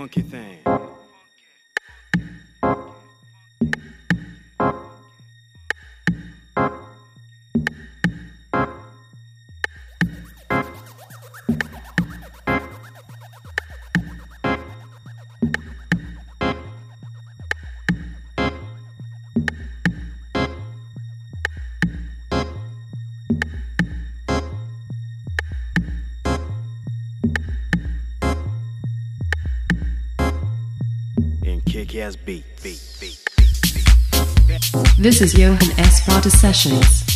funky thing. kick ass beat. beat, beat, beat. This is Johan S. Vata Sessions.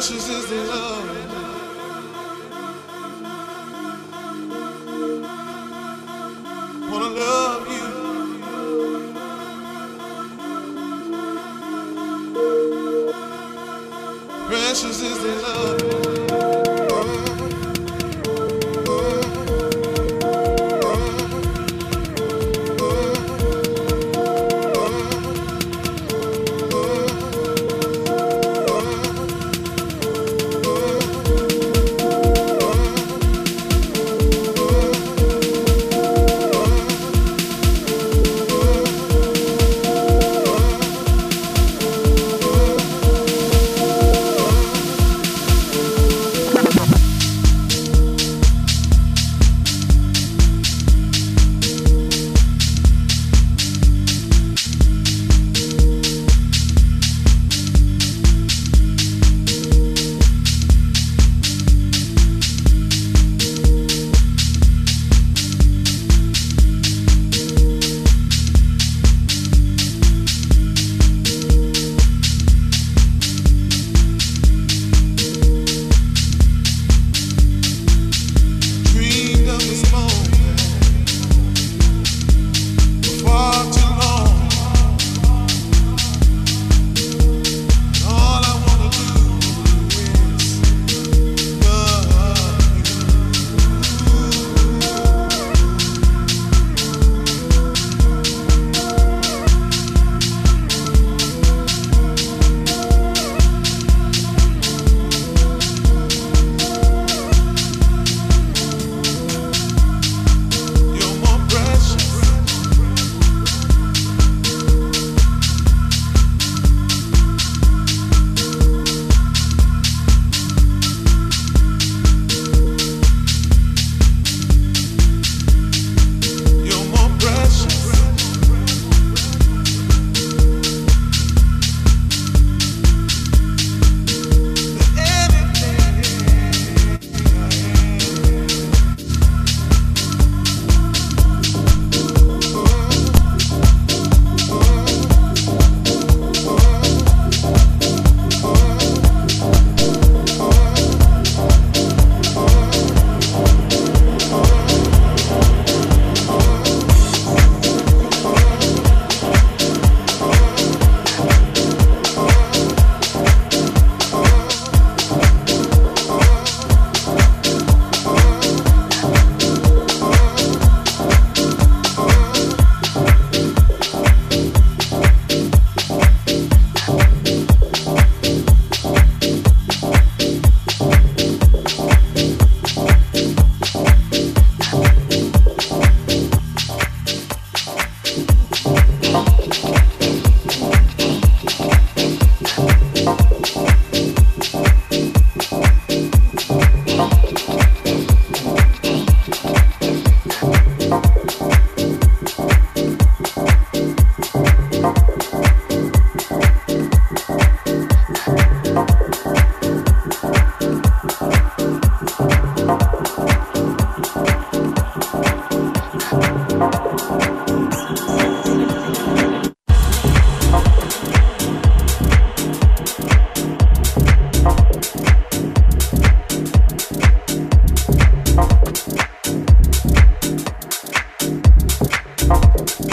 precious is the love.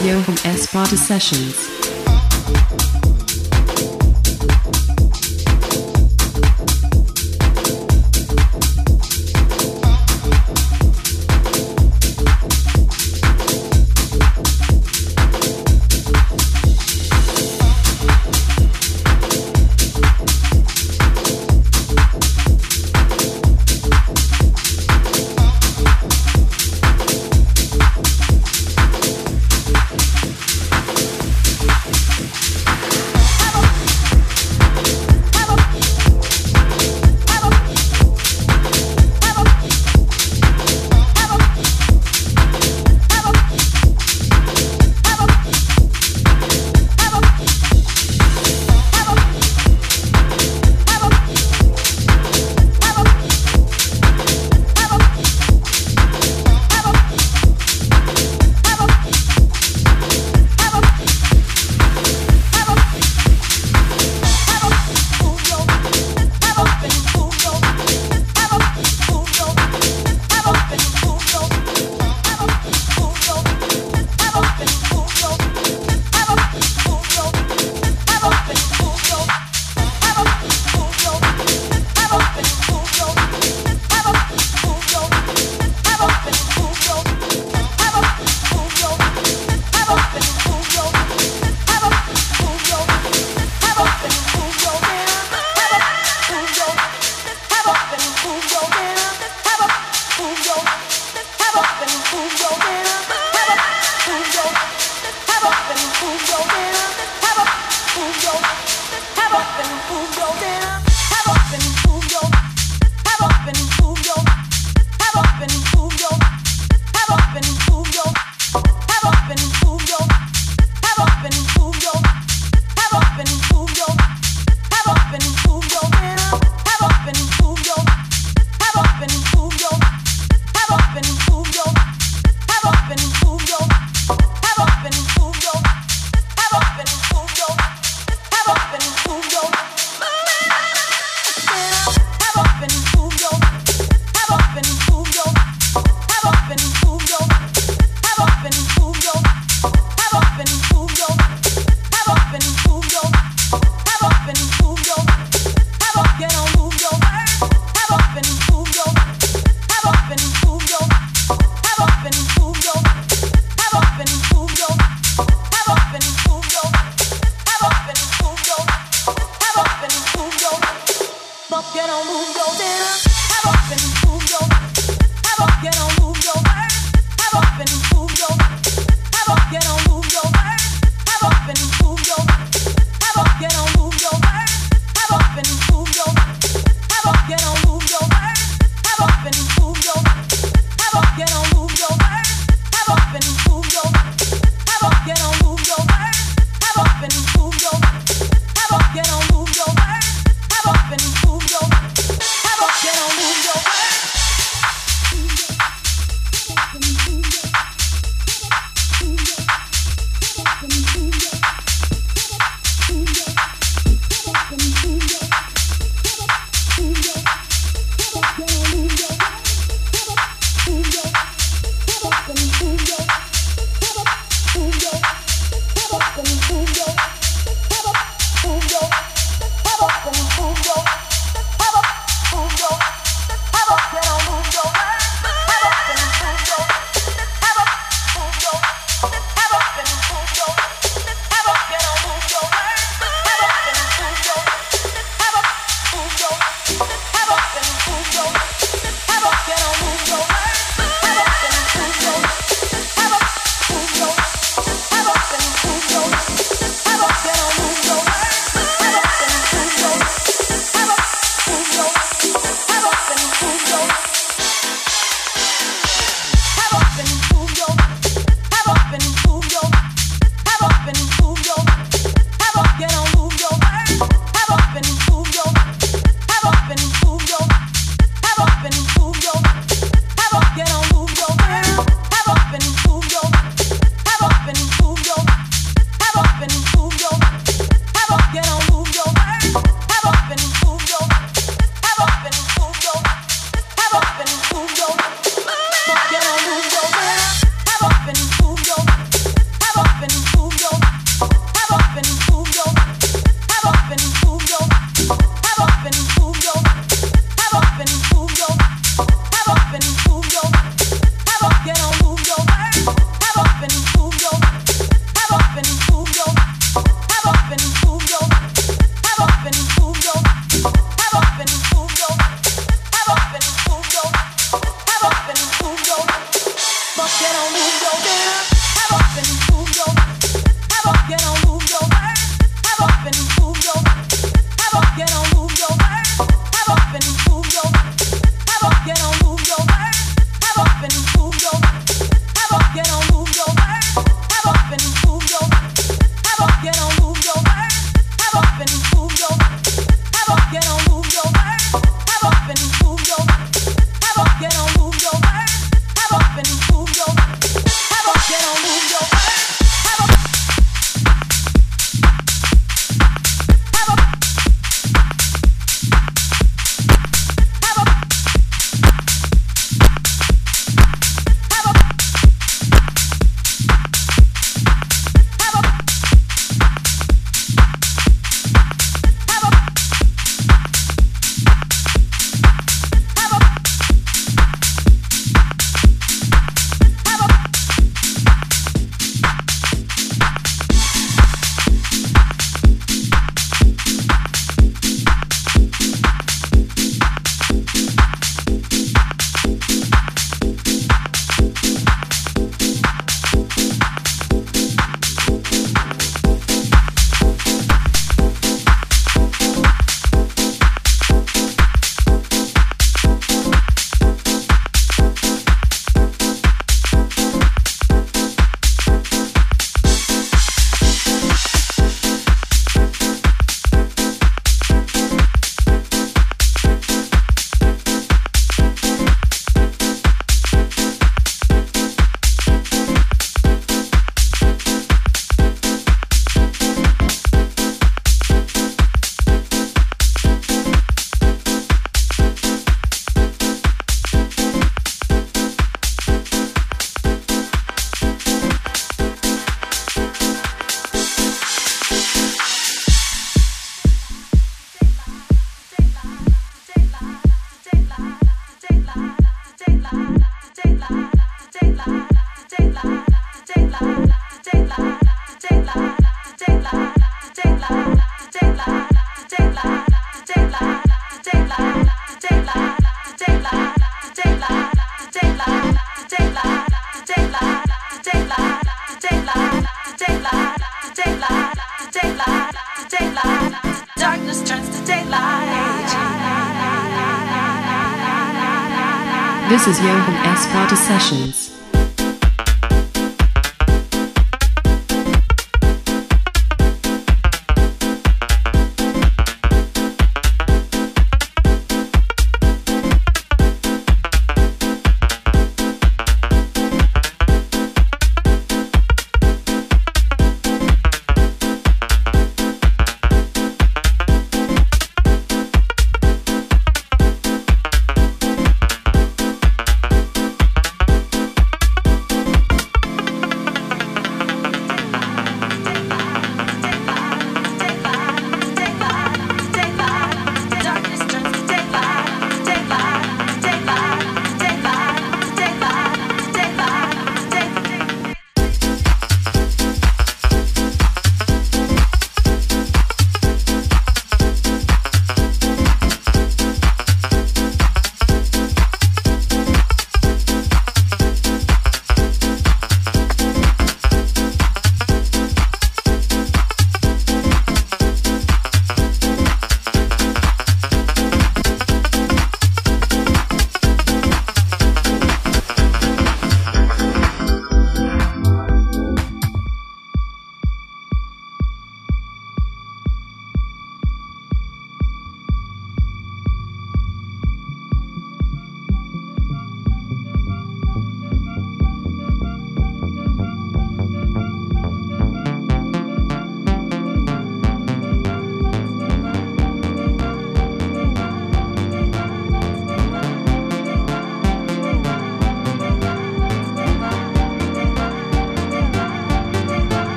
Is Johan Esparta Sessions.